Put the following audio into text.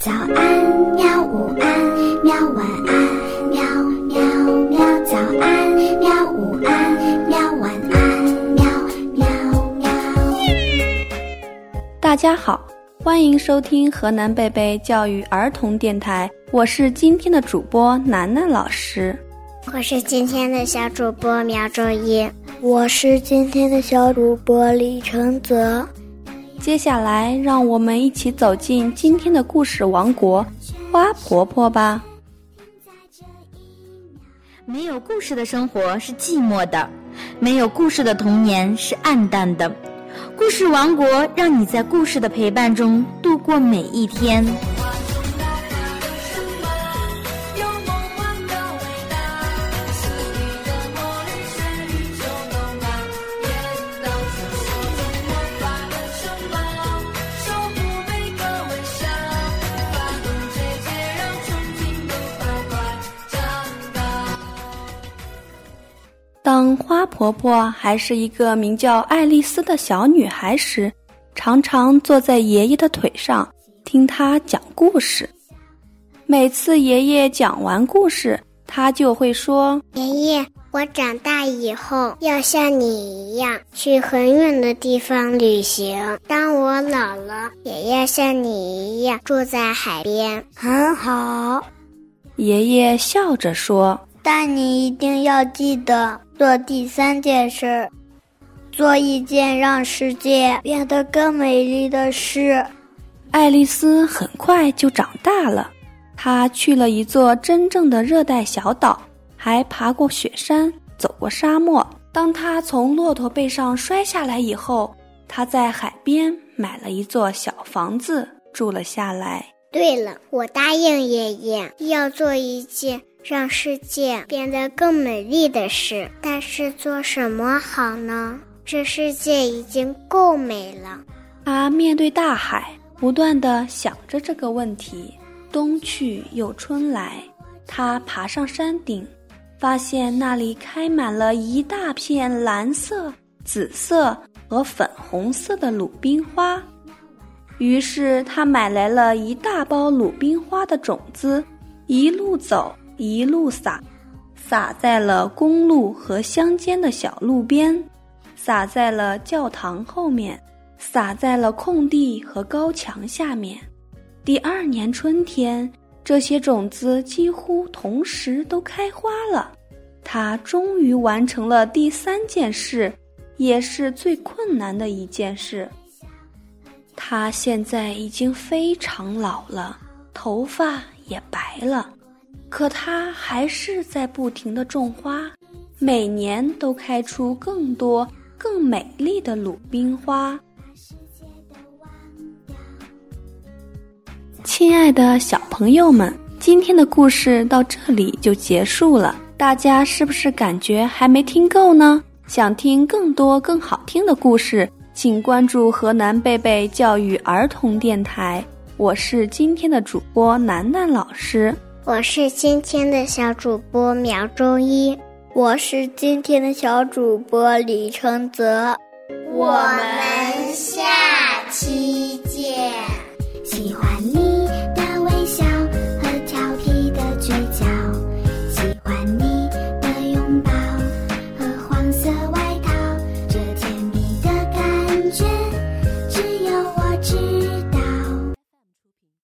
早安，喵！午安，喵！晚安，喵喵喵！早安，喵！午安，喵！晚安，喵喵喵！大家好，欢迎收听河南贝贝教育儿童电台，我是今天的主播楠楠老师。我是今天的小主播苗周一，我是今天的小主播李承泽。接下来，让我们一起走进今天的故事王国——花婆婆吧。没有故事的生活是寂寞的，没有故事的童年是暗淡的。故事王国让你在故事的陪伴中度过每一天。当花婆婆还是一个名叫爱丽丝的小女孩时，常常坐在爷爷的腿上听她讲故事。每次爷爷讲完故事，她就会说：“爷爷，我长大以后要像你一样去很远的地方旅行。当我老了，也要像你一样住在海边。”很好，爷爷笑着说。但你一定要记得做第三件事，做一件让世界变得更美丽的事。爱丽丝很快就长大了，她去了一座真正的热带小岛，还爬过雪山，走过沙漠。当她从骆驼背上摔下来以后，她在海边买了一座小房子住了下来。对了，我答应爷爷要做一件。让世界变得更美丽的事，但是做什么好呢？这世界已经够美了。他面对大海，不断地想着这个问题。冬去又春来，他爬上山顶，发现那里开满了一大片蓝色、紫色和粉红色的鲁冰花。于是他买来了一大包鲁冰花的种子，一路走。一路撒，撒在了公路和乡间的小路边，撒在了教堂后面，撒在了空地和高墙下面。第二年春天，这些种子几乎同时都开花了。他终于完成了第三件事，也是最困难的一件事。他现在已经非常老了，头发也白了。可它还是在不停地种花，每年都开出更多、更美丽的鲁冰花。亲爱的小朋友们，今天的故事到这里就结束了。大家是不是感觉还没听够呢？想听更多更好听的故事，请关注河南贝贝教育儿童电台。我是今天的主播楠楠老师。我是今天的小主播苗中一，我是今天的小主播李承泽，我们下期。